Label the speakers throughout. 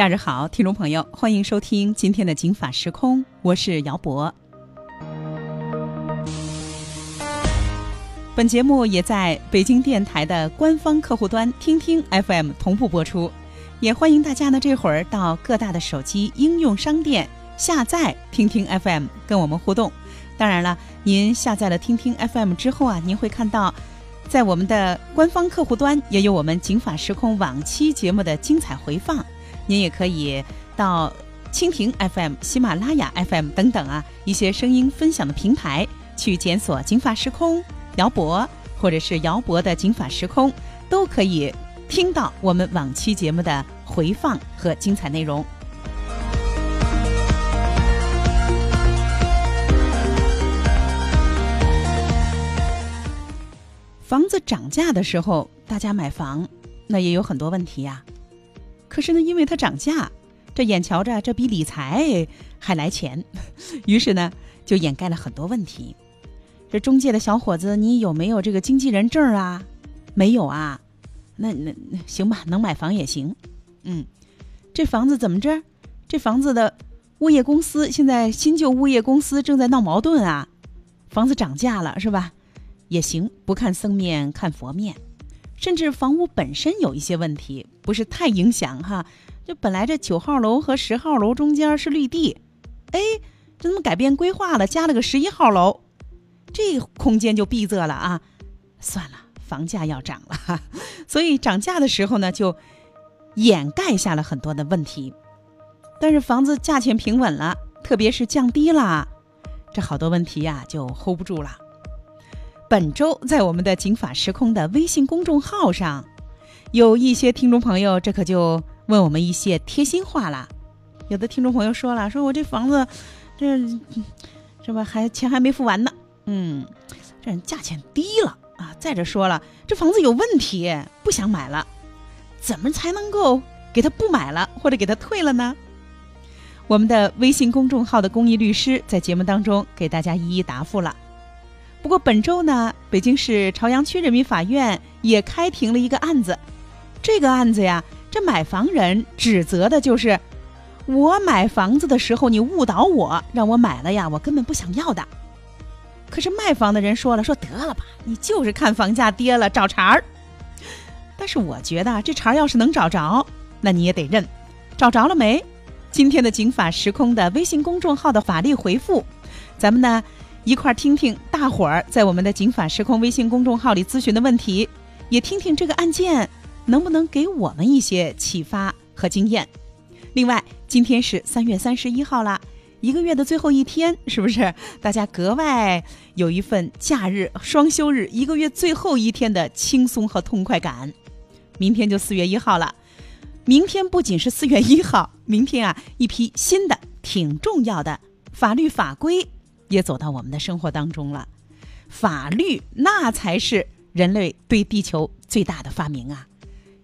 Speaker 1: 假日好，听众朋友，欢迎收听今天的《警法时空》，我是姚博。本节目也在北京电台的官方客户端听听 FM 同步播出，也欢迎大家呢这会儿到各大的手机应用商店下载听听 FM 跟我们互动。当然了，您下载了听听 FM 之后啊，您会看到在我们的官方客户端也有我们《警法时空》往期节目的精彩回放。您也可以到蜻蜓 FM、喜马拉雅 FM 等等啊一些声音分享的平台去检索“金发时空”姚博，或者是姚博的“金发时空”，都可以听到我们往期节目的回放和精彩内容。房子涨价的时候，大家买房那也有很多问题呀。可是呢，因为它涨价，这眼瞧着这比理财还来钱，于是呢就掩盖了很多问题。这中介的小伙子，你有没有这个经纪人证啊？没有啊？那那行吧，能买房也行。嗯，这房子怎么着？这房子的物业公司现在新旧物业公司正在闹矛盾啊，房子涨价了是吧？也行，不看僧面看佛面。甚至房屋本身有一些问题，不是太影响哈。就本来这九号楼和十号楼中间是绿地，哎，这怎么改变规划了，加了个十一号楼，这空间就闭塞了啊！算了，房价要涨了，所以涨价的时候呢，就掩盖下了很多的问题。但是房子价钱平稳了，特别是降低了，这好多问题呀就 hold 不住了。本周在我们的“警法时空”的微信公众号上，有一些听众朋友，这可就问我们一些贴心话了。有的听众朋友说了：“说我这房子，这，是吧？还钱还没付完呢。嗯，这价钱低了啊。再者说了，这房子有问题，不想买了，怎么才能够给他不买了，或者给他退了呢？”我们的微信公众号的公益律师在节目当中给大家一一答复了。不过本周呢，北京市朝阳区人民法院也开庭了一个案子。这个案子呀，这买房人指责的就是我买房子的时候你误导我，让我买了呀，我根本不想要的。可是卖房的人说了，说得了吧，你就是看房价跌了找茬儿。但是我觉得这茬儿要是能找着，那你也得认。找着了没？今天的警法时空的微信公众号的法律回复，咱们呢？一块儿听听大伙儿在我们的“警法时空”微信公众号里咨询的问题，也听听这个案件能不能给我们一些启发和经验。另外，今天是三月三十一号了，一个月的最后一天，是不是大家格外有一份假日双休日、一个月最后一天的轻松和痛快感？明天就四月一号了，明天不仅是四月一号，明天啊，一批新的挺重要的法律法规。也走到我们的生活当中了，法律那才是人类对地球最大的发明啊！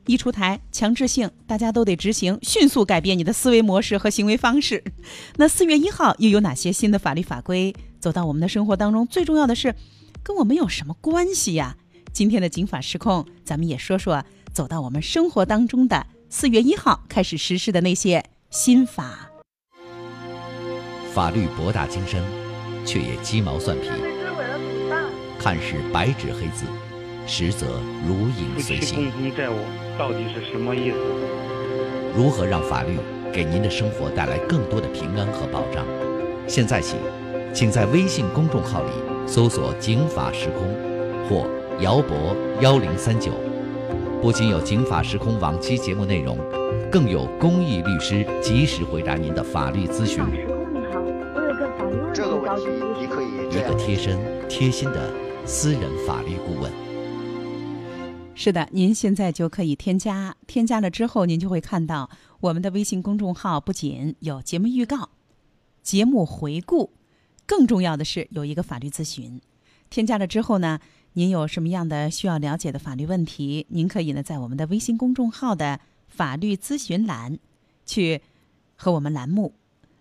Speaker 1: 一出台，强制性，大家都得执行，迅速改变你的思维模式和行为方式。那四月一号又有哪些新的法律法规走到我们的生活当中？最重要的是，跟我们有什么关系呀？今天的警法时空，咱们也说说走到我们生活当中的四月一号开始实施的那些新法。
Speaker 2: 法律博大精深。却也鸡毛蒜皮，看似白纸黑字，实则如影随形。
Speaker 3: 共同债务到底是什么意思？
Speaker 2: 如何让法律给您的生活带来更多的平安和保障？现在起，请在微信公众号里搜索“警法时空”或“姚博幺零三九”，不仅有“警法时空”往期节目内容，更有公益律师及时回答您的法律咨询。一个贴身、贴心的私人法律顾问。
Speaker 1: 是的，您现在就可以添加，添加了之后，您就会看到我们的微信公众号不仅有节目预告、节目回顾，更重要的是有一个法律咨询。添加了之后呢，您有什么样的需要了解的法律问题，您可以呢在我们的微信公众号的法律咨询栏去和我们栏目、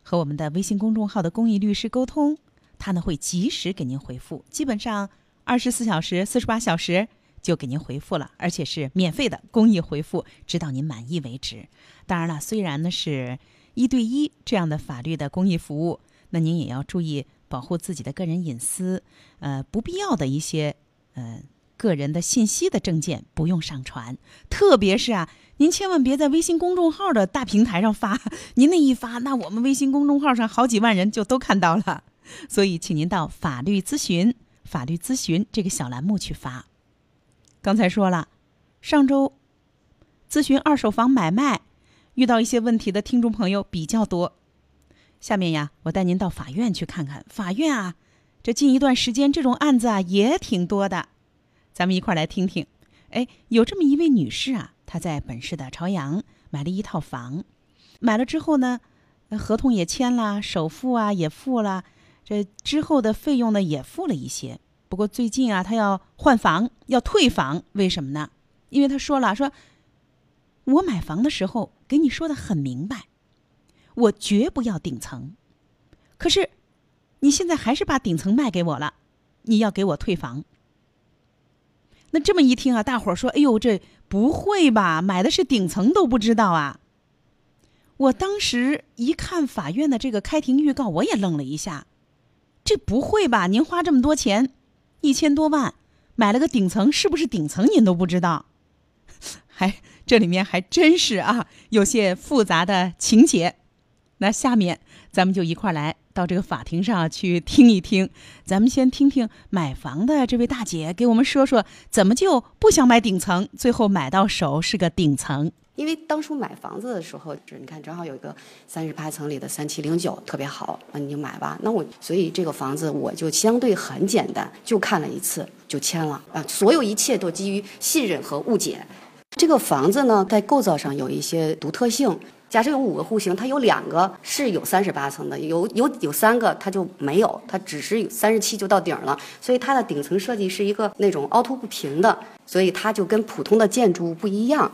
Speaker 1: 和我们的微信公众号的公益律师沟通。他呢会及时给您回复，基本上二十四小时、四十八小时就给您回复了，而且是免费的公益回复，直到您满意为止。当然了，虽然呢是一对一这样的法律的公益服务，那您也要注意保护自己的个人隐私，呃，不必要的一些呃个人的信息的证件不用上传，特别是啊，您千万别在微信公众号的大平台上发，您那一发，那我们微信公众号上好几万人就都看到了。所以，请您到法律咨询、法律咨询这个小栏目去发。刚才说了，上周咨询二手房买卖遇到一些问题的听众朋友比较多。下面呀，我带您到法院去看看。法院啊，这近一段时间这种案子啊也挺多的。咱们一块来听听，哎，有这么一位女士啊，她在本市的朝阳买了一套房，买了之后呢，合同也签了，首付啊也付了，这之后的费用呢也付了一些。不过最近啊，她要换房，要退房，为什么呢？因为她说了，说我买房的时候给你说的很明白，我绝不要顶层，可是你现在还是把顶层卖给我了，你要给我退房。那这么一听啊，大伙儿说：“哎呦，这不会吧？买的是顶层都不知道啊！”我当时一看法院的这个开庭预告，我也愣了一下。这不会吧？您花这么多钱，一千多万买了个顶层，是不是顶层您都不知道？还这里面还真是啊，有些复杂的情节。那下面咱们就一块儿来。到这个法庭上去听一听，咱们先听听买房的这位大姐给我们说说，怎么就不想买顶层，最后买到手是个顶层。
Speaker 4: 因为当初买房子的时候，是你看正好有一个三十八层里的三七零九特别好，那你就买吧。那我所以这个房子我就相对很简单，就看了一次就签了啊，所有一切都基于信任和误解。这个房子呢，在构造上有一些独特性。假设有五个户型，它有两个是有三十八层的，有有有三个它就没有，它只是有三十七就到顶了。所以它的顶层设计是一个那种凹凸不平的，所以它就跟普通的建筑物不一样。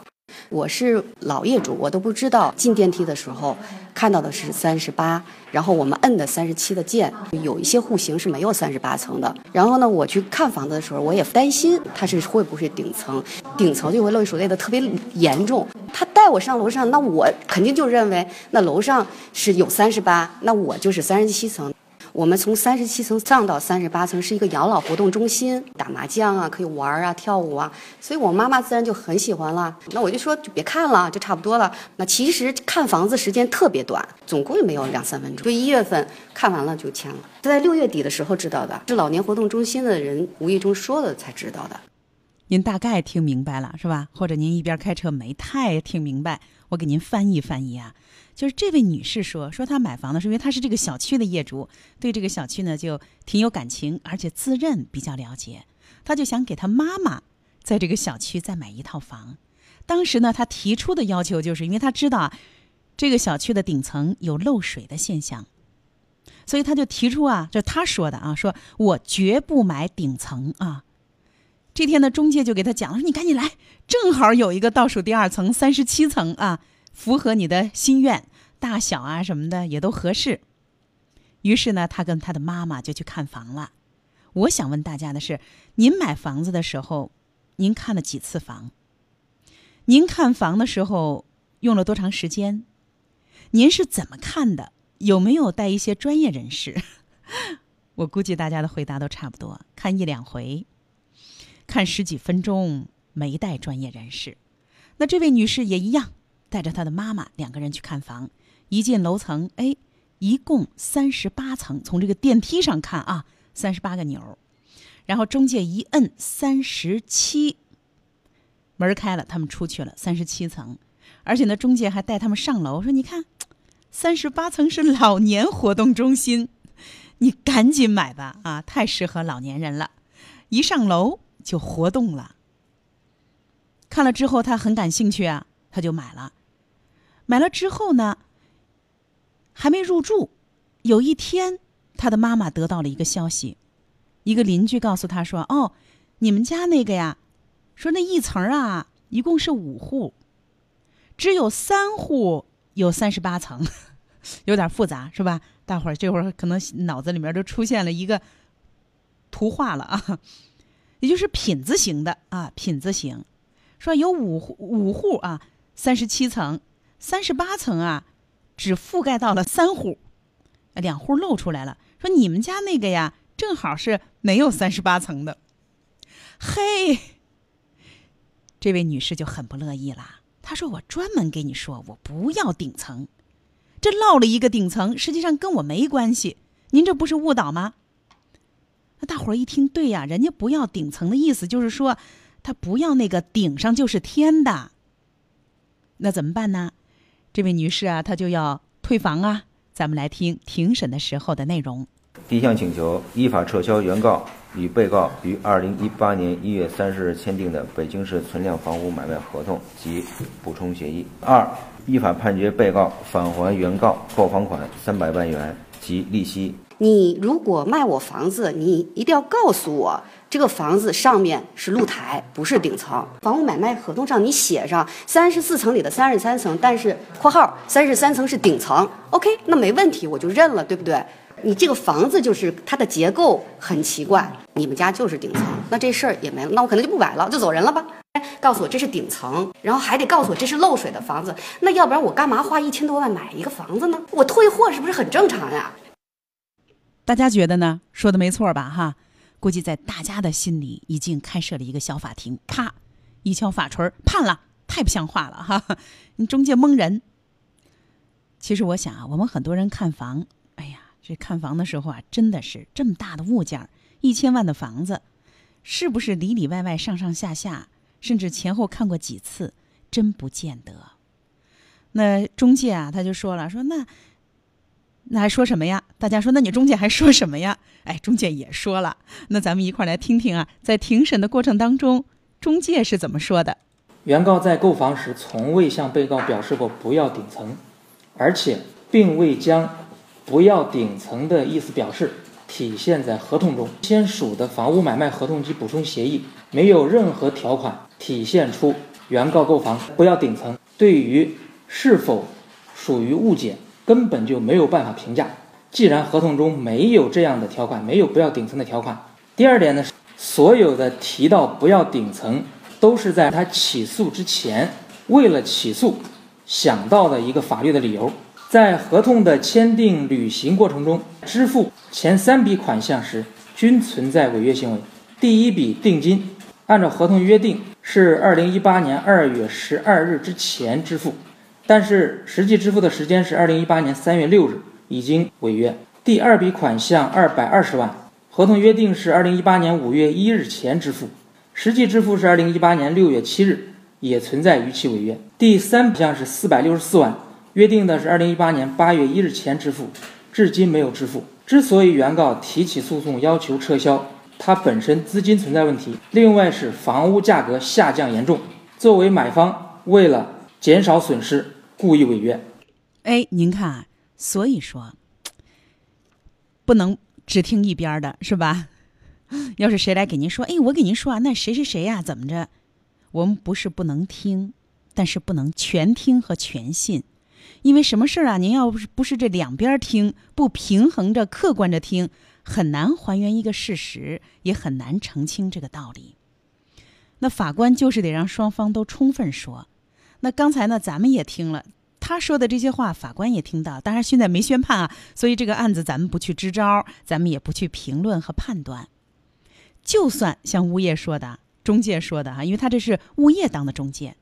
Speaker 4: 我是老业主，我都不知道进电梯的时候看到的是三十八，然后我们摁的三十七的键，有一些户型是没有三十八层的。然后呢，我去看房子的时候，我也担心它是会不会顶层，顶层就会漏水类的特别严重。他带我上楼上，那我肯定就认为那楼上是有三十八，那我就是三十七层。我们从三十七层上到三十八层是一个养老活动中心，打麻将啊，可以玩啊，跳舞啊，所以我妈妈自然就很喜欢了。那我就说就别看了，就差不多了。那其实看房子时间特别短，总共也没有两三分钟，就一月份看完了就签了。在六月底的时候知道的，是老年活动中心的人无意中说了才知道的。
Speaker 1: 您大概听明白了是吧？或者您一边开车没太听明白，我给您翻译翻译啊。就是这位女士说，说她买房的是，因为她是这个小区的业主，对这个小区呢就挺有感情，而且自认比较了解，她就想给她妈妈在这个小区再买一套房。当时呢，她提出的要求就是，因为她知道这个小区的顶层有漏水的现象，所以她就提出啊，就她说的啊，说我绝不买顶层啊。这天呢，中介就给他讲了，说你赶紧来，正好有一个倒数第二层，三十七层啊，符合你的心愿，大小啊什么的也都合适。于是呢，他跟他的妈妈就去看房了。我想问大家的是，您买房子的时候，您看了几次房？您看房的时候用了多长时间？您是怎么看的？有没有带一些专业人士？我估计大家的回答都差不多，看一两回。看十几分钟没带专业人士，那这位女士也一样，带着她的妈妈两个人去看房。一进楼层，哎，一共三十八层，从这个电梯上看啊，三十八个钮。然后中介一摁三十七，门开了，他们出去了，三十七层。而且呢，中介还带他们上楼，说：“你看，三十八层是老年活动中心，你赶紧买吧，啊，太适合老年人了。”一上楼。就活动了。看了之后，他很感兴趣啊，他就买了。买了之后呢，还没入住。有一天，他的妈妈得到了一个消息，一个邻居告诉他说：“哦，你们家那个呀，说那一层啊，一共是五户，只有三户有三十八层，有点复杂，是吧？大伙儿这会儿可能脑子里面都出现了一个图画了啊。”也就是品字形的啊，品字形，说有五五户啊，三十七层，三十八层啊，只覆盖到了三户，两户露出来了。说你们家那个呀，正好是没有三十八层的。嘿，这位女士就很不乐意了。她说：“我专门给你说，我不要顶层，这落了一个顶层，实际上跟我没关系。您这不是误导吗？”那大伙儿一听，对呀，人家不要顶层的意思就是说，他不要那个顶上就是天的。那怎么办呢？这位女士啊，她就要退房啊。咱们来听庭审的时候的内容。
Speaker 5: 第一项请求：依法撤销原告与被告于二零一八年一月三十日签订的北京市存量房屋买卖合同及补充协议。二、依法判决被告返还原告购房款三百万元及利息。
Speaker 4: 你如果卖我房子，你一定要告诉我，这个房子上面是露台，不是顶层。房屋买卖合同上你写上三十四层里的三十三层，但是（括号）三十三层是顶层。OK，那没问题，我就认了，对不对？你这个房子就是它的结构很奇怪，你们家就是顶层，那这事儿也没了，那我可能就不买了，就走人了吧？告诉我这是顶层，然后还得告诉我这是漏水的房子，那要不然我干嘛花一千多万买一个房子呢？我退货是不是很正常呀？
Speaker 1: 大家觉得呢？说的没错吧？哈，估计在大家的心里已经开设了一个小法庭，啪，一敲法锤，判了，太不像话了哈！你中介蒙人。其实我想啊，我们很多人看房，哎呀，这看房的时候啊，真的是这么大的物件，一千万的房子，是不是里里外外、上上下下，甚至前后看过几次，真不见得。那中介啊，他就说了，说那。那还说什么呀？大家说，那你中介还说什么呀？哎，中介也说了。那咱们一块儿来听听啊，在庭审的过程当中，中介是怎么说的？
Speaker 6: 原告在购房时从未向被告表示过不要顶层，而且并未将不要顶层的意思表示体现在合同中签署的房屋买卖合同及补充协议，没有任何条款体现出原告购房不要顶层。对于是否属于误解？根本就没有办法评价。既然合同中没有这样的条款，没有不要顶层的条款。第二点呢，所有的提到不要顶层，都是在他起诉之前，为了起诉想到的一个法律的理由。在合同的签订履行过程中，支付前三笔款项时，均存在违约行为。第一笔定金，按照合同约定是二零一八年二月十二日之前支付。但是实际支付的时间是二零一八年三月六日，已经违约。第二笔款项二百二十万，合同约定是二零一八年五月一日前支付，实际支付是二零一八年六月七日，也存在逾期违约。第三笔项是四百六十四万，约定的是二零一八年八月一日前支付，至今没有支付。之所以原告提起诉讼要求撤销，它本身资金存在问题，另外是房屋价格下降严重，作为买方为了减少损失。故意违约，
Speaker 1: 哎，您看，所以说不能只听一边的，是吧？要是谁来给您说，哎，我给您说啊，那谁谁谁呀，怎么着？我们不是不能听，但是不能全听和全信，因为什么事儿啊？您要不是不是这两边听，不平衡着、客观着听，很难还原一个事实，也很难澄清这个道理。那法官就是得让双方都充分说。那刚才呢，咱们也听了他说的这些话，法官也听到。当然现在没宣判啊，所以这个案子咱们不去支招，咱们也不去评论和判断。就算像物业说的、中介说的哈，因为他这是物业当的中介，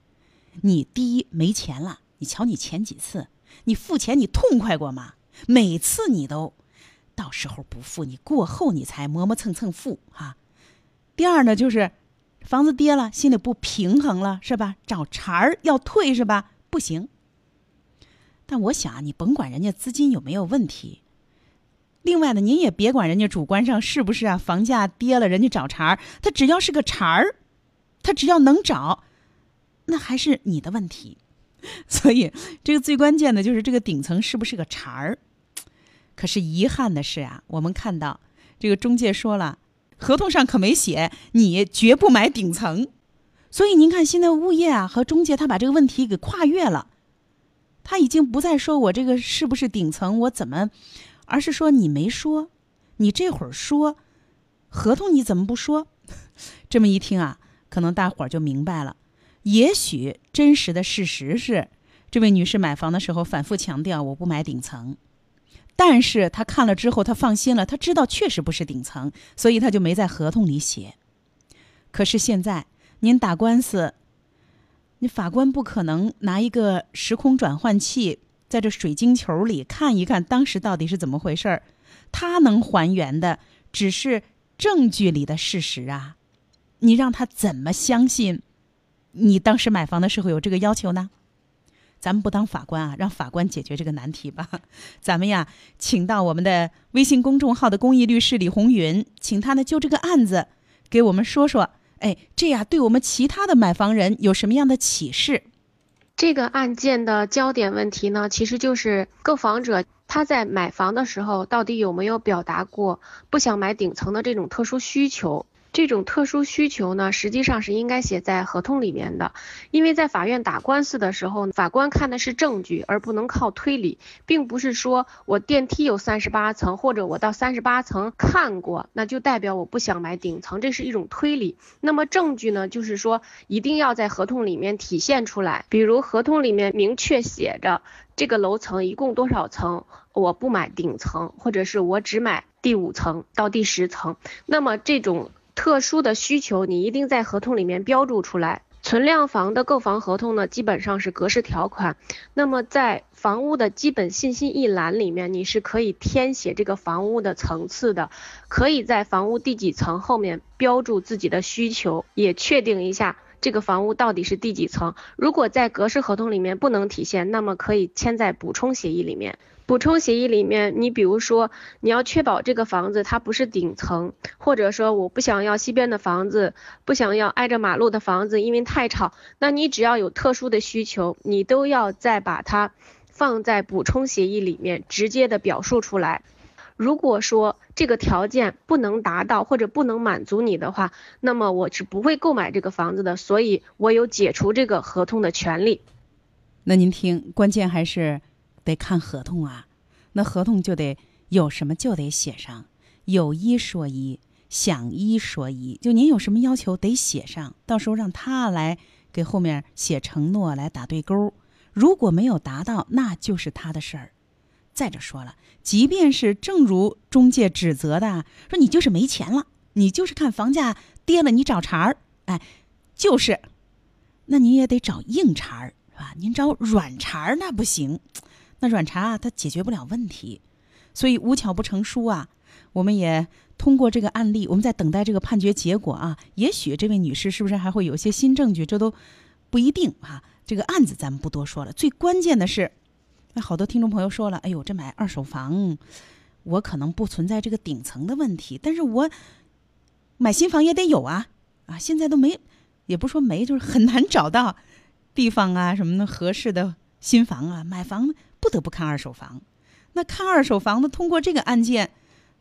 Speaker 1: 你第一没钱了，你瞧你前几次你付钱你痛快过吗？每次你都到时候不付，你过后你才磨磨蹭蹭付哈。第二呢，就是。房子跌了，心里不平衡了，是吧？找茬儿要退是吧？不行。但我想啊，你甭管人家资金有没有问题，另外呢，您也别管人家主观上是不是啊，房价跌了，人家找茬儿，他只要是个茬儿，他只要能找，那还是你的问题。所以这个最关键的就是这个顶层是不是个茬儿。可是遗憾的是啊，我们看到这个中介说了。合同上可没写你绝不买顶层，所以您看现在物业啊和中介他把这个问题给跨越了，他已经不再说我这个是不是顶层我怎么，而是说你没说，你这会儿说，合同你怎么不说？这么一听啊，可能大伙儿就明白了。也许真实的事实是，这位女士买房的时候反复强调我不买顶层，但是他看了之后，他放心了，他知道确实不是顶层，所以他就没在合同里写。可是现在您打官司，你法官不可能拿一个时空转换器在这水晶球里看一看当时到底是怎么回事儿，他能还原的只是证据里的事实啊，你让他怎么相信？你当时买房的时候有这个要求呢？咱们不当法官啊，让法官解决这个难题吧。咱们呀，请到我们的微信公众号的公益律师李红云，请他呢就这个案子给我们说说。哎，这样对我们其他的买房人有什么样的启示？
Speaker 7: 这个案件的焦点问题呢，其实就是购房者他在买房的时候到底有没有表达过不想买顶层的这种特殊需求。这种特殊需求呢，实际上是应该写在合同里面的，因为在法院打官司的时候，法官看的是证据，而不能靠推理，并不是说我电梯有三十八层，或者我到三十八层看过，那就代表我不想买顶层，这是一种推理。那么证据呢，就是说一定要在合同里面体现出来，比如合同里面明确写着这个楼层一共多少层，我不买顶层，或者是我只买第五层到第十层，那么这种。特殊的需求，你一定在合同里面标注出来。存量房的购房合同呢，基本上是格式条款。那么在房屋的基本信息一栏里面，你是可以填写这个房屋的层次的，可以在房屋第几层后面标注自己的需求，也确定一下这个房屋到底是第几层。如果在格式合同里面不能体现，那么可以签在补充协议里面。补充协议里面，你比如说你要确保这个房子它不是顶层，或者说我不想要西边的房子，不想要挨着马路的房子，因为太吵。那你只要有特殊的需求，你都要再把它放在补充协议里面，直接的表述出来。如果说这个条件不能达到或者不能满足你的话，那么我是不会购买这个房子的，所以我有解除这个合同的权利。
Speaker 1: 那您听，关键还是。得看合同啊，那合同就得有什么就得写上，有一说一，想一说一，就您有什么要求得写上，到时候让他来给后面写承诺来打对勾。如果没有达到，那就是他的事儿。再者说了，即便是正如中介指责的，说你就是没钱了，你就是看房价跌了，你找茬儿，哎，就是，那你也得找硬茬儿是吧？您找软茬儿那不行。那软查啊，它解决不了问题，所以无巧不成书啊。我们也通过这个案例，我们在等待这个判决结果啊。也许这位女士是不是还会有一些新证据，这都不一定啊。这个案子咱们不多说了。最关键的是，那好多听众朋友说了，哎呦，这买二手房，我可能不存在这个顶层的问题，但是我买新房也得有啊啊！现在都没，也不说没，就是很难找到地方啊什么的合适的新房啊，买房。不得不看二手房，那看二手房的，通过这个案件，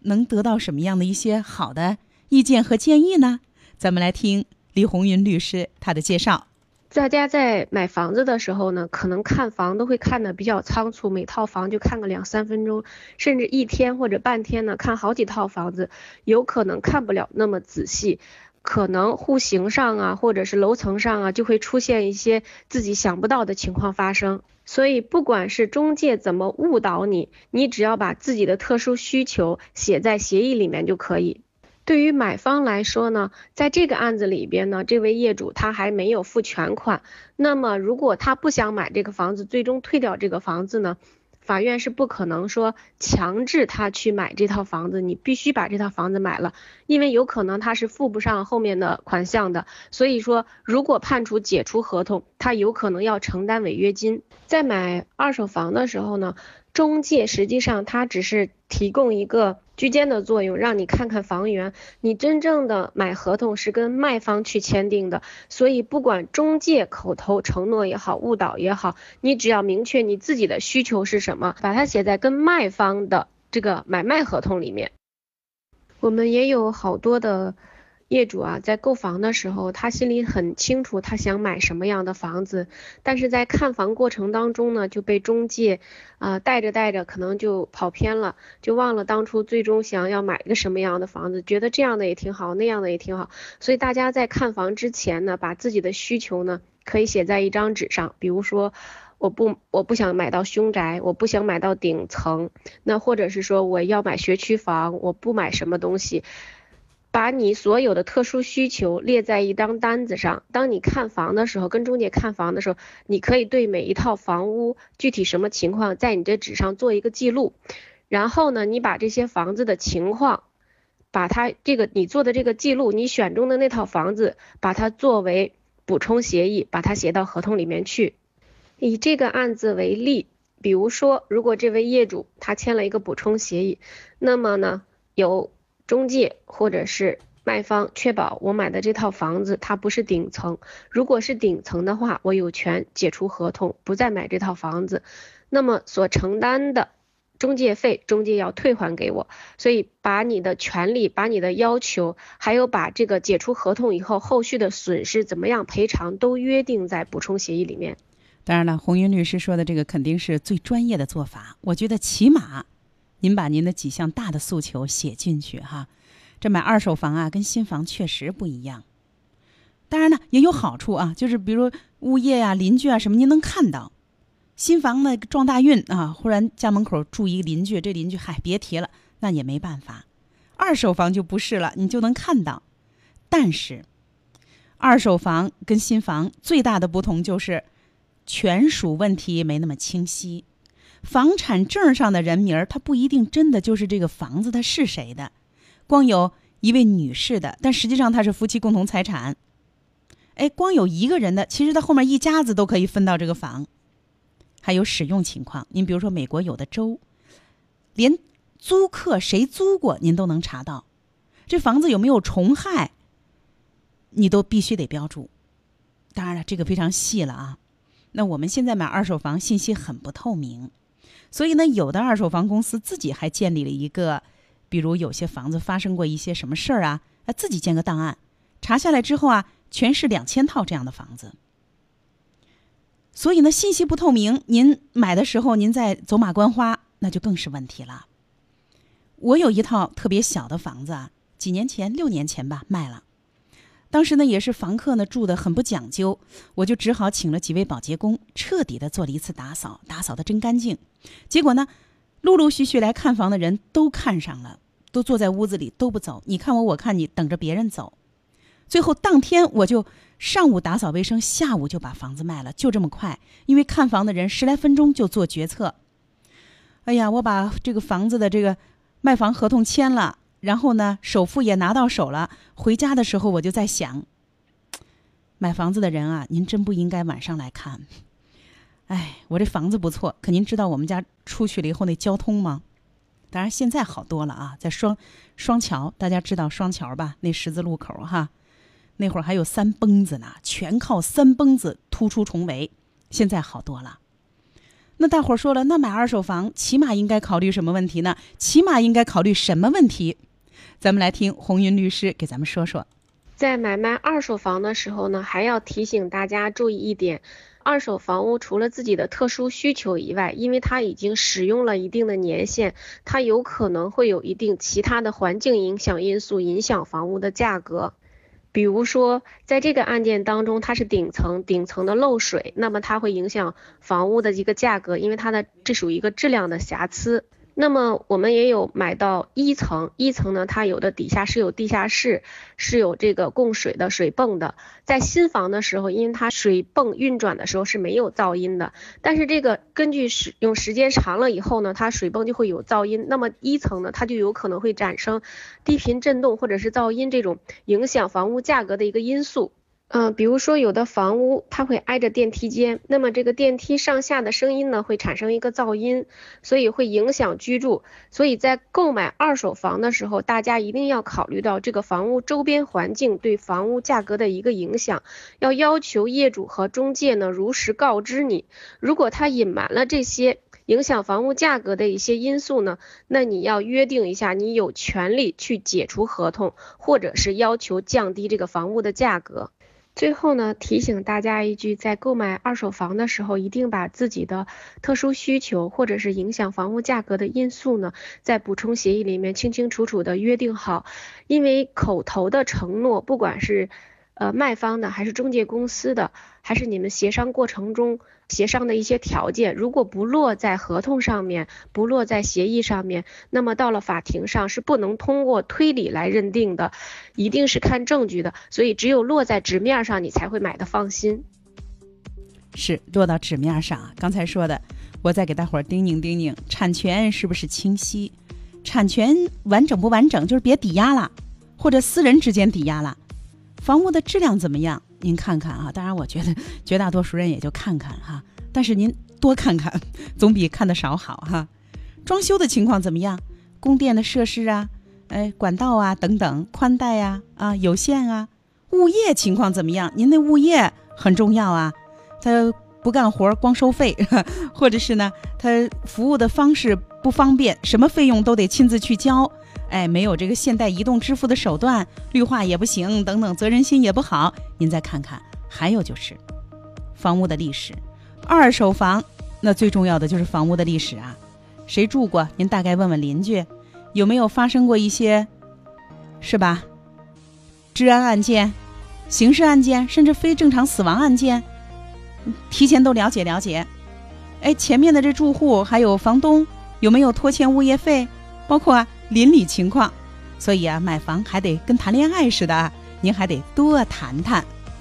Speaker 1: 能得到什么样的一些好的意见和建议呢？咱们来听李红云律师他的介绍。
Speaker 7: 大家在买房子的时候呢，可能看房都会看的比较仓促，每套房就看个两三分钟，甚至一天或者半天呢，看好几套房子，有可能看不了那么仔细，可能户型上啊，或者是楼层上啊，就会出现一些自己想不到的情况发生。所以，不管是中介怎么误导你，你只要把自己的特殊需求写在协议里面就可以。对于买方来说呢，在这个案子里边呢，这位业主他还没有付全款，那么如果他不想买这个房子，最终退掉这个房子呢？法院是不可能说强制他去买这套房子，你必须把这套房子买了，因为有可能他是付不上后面的款项的。所以说，如果判处解除合同，他有可能要承担违约金。在买二手房的时候呢？中介实际上他只是提供一个居间的作用，让你看看房源。你真正的买合同是跟卖方去签订的，所以不管中介口头承诺也好，误导也好，你只要明确你自己的需求是什么，把它写在跟卖方的这个买卖合同里面。我们也有好多的业主啊，在购房的时候，他心里很清楚，他想买什么样的房子，但是在看房过程当中呢，就被中介啊带着带着，可能就跑偏了，就忘了当初最终想要买一个什么样的房子，觉得这样的也挺好，那样的也挺好。所以大家在看房之前呢，把自己的需求呢，可以写在一张纸上，比如说，我不我不想买到凶宅，我不想买到顶层，那或者是说我要买学区房，我不买什么东西。把你所有的特殊需求列在一张单子上。当你看房的时候，跟中介看房的时候，你可以对每一套房屋具体什么情况，在你这纸上做一个记录。然后呢，你把这些房子的情况，把它这个你做的这个记录，你选中的那套房子，把它作为补充协议，把它写到合同里面去。以这个案子为例，比如说，如果这位业主他签了一个补充协议，那么呢，有。中介或者是卖方确保我买的这套房子它不是顶层，如果是顶层的话，我有权解除合同，不再买这套房子。那么所承担的中介费，中介要退还给我。所以把你的权利、把你的要求，还有把这个解除合同以后后续的损失怎么样赔偿，都约定在补充协议里面。
Speaker 1: 当然了，红云律师说的这个肯定是最专业的做法。我觉得起码。您把您的几项大的诉求写进去哈，这买二手房啊，跟新房确实不一样。当然呢，也有好处啊，就是比如物业啊、邻居啊什么，您能看到。新房呢撞大运啊，忽然家门口住一个邻居，这邻居嗨别提了，那也没办法。二手房就不是了，你就能看到。但是，二手房跟新房最大的不同就是权属问题没那么清晰。房产证上的人名儿，他不一定真的就是这个房子，他是谁的？光有一位女士的，但实际上他是夫妻共同财产。哎，光有一个人的，其实他后面一家子都可以分到这个房。还有使用情况，您比如说美国有的州，连租客谁租过，您都能查到。这房子有没有虫害，你都必须得标注。当然了，这个非常细了啊。那我们现在买二手房，信息很不透明。所以呢，有的二手房公司自己还建立了一个，比如有些房子发生过一些什么事儿啊，啊，自己建个档案，查下来之后啊，全是两千套这样的房子。所以呢，信息不透明，您买的时候您再走马观花，那就更是问题了。我有一套特别小的房子啊，几年前，六年前吧，卖了。当时呢，也是房客呢住的很不讲究，我就只好请了几位保洁工，彻底的做了一次打扫，打扫的真干净。结果呢，陆陆续续来看房的人都看上了，都坐在屋子里都不走，你看我，我看你，等着别人走。最后当天我就上午打扫卫生，下午就把房子卖了，就这么快。因为看房的人十来分钟就做决策。哎呀，我把这个房子的这个卖房合同签了。然后呢，首付也拿到手了。回家的时候，我就在想，买房子的人啊，您真不应该晚上来看。哎，我这房子不错，可您知道我们家出去了以后那交通吗？当然现在好多了啊，在双双桥，大家知道双桥吧？那十字路口哈，那会儿还有三蹦子呢，全靠三蹦子突出重围。现在好多了。那大伙儿说了，那买二手房起码应该考虑什么问题呢？起码应该考虑什么问题？咱们来听红云律师给咱们说说，
Speaker 7: 在买卖二手房的时候呢，还要提醒大家注意一点：二手房屋除了自己的特殊需求以外，因为它已经使用了一定的年限，它有可能会有一定其他的环境影响因素影响房屋的价格。比如说，在这个案件当中，它是顶层，顶层的漏水，那么它会影响房屋的一个价格，因为它的这属于一个质量的瑕疵。那么我们也有买到一层，一层呢，它有的底下是有地下室，是有这个供水的水泵的。在新房的时候，因为它水泵运转的时候是没有噪音的，但是这个根据使用时间长了以后呢，它水泵就会有噪音。那么一层呢，它就有可能会产生低频振动或者是噪音这种影响房屋价格的一个因素。嗯，比如说有的房屋它会挨着电梯间，那么这个电梯上下的声音呢会产生一个噪音，所以会影响居住。所以在购买二手房的时候，大家一定要考虑到这个房屋周边环境对房屋价格的一个影响，要要求业主和中介呢如实告知你。如果他隐瞒了这些。影响房屋价格的一些因素呢，那你要约定一下，你有权利去解除合同，或者是要求降低这个房屋的价格。最后呢，提醒大家一句，在购买二手房的时候，一定把自己的特殊需求或者是影响房屋价格的因素呢，在补充协议里面清清楚楚的约定好，因为口头的承诺，不管是呃卖方的还是中介公司的，还是你们协商过程中。协商的一些条件，如果不落在合同上面，不落在协议上面，那么到了法庭上是不能通过推理来认定的，一定是看证据的。所以只有落在纸面上，你才会买的放心。
Speaker 1: 是落到纸面上啊。刚才说的，我再给大伙儿叮咛叮咛：产权是不是清晰？产权完整不完整？就是别抵押了，或者私人之间抵押了。房屋的质量怎么样？您看看啊，当然我觉得绝大多数人也就看看哈，但是您多看看，总比看的少好哈。装修的情况怎么样？供电的设施啊，哎，管道啊等等，宽带呀啊，有线啊，物业情况怎么样？您那物业很重要啊，他不干活光收费，或者是呢，他服务的方式不方便，什么费用都得亲自去交。哎，没有这个现代移动支付的手段，绿化也不行，等等，责任心也不好。您再看看，还有就是，房屋的历史，二手房那最重要的就是房屋的历史啊。谁住过？您大概问问邻居，有没有发生过一些，是吧？治安案件、刑事案件，甚至非正常死亡案件，提前都了解了解。哎，前面的这住户还有房东有没有拖欠物业费？包括啊。邻里情况，所以啊，买房还得跟谈恋爱似的，您还得多谈谈。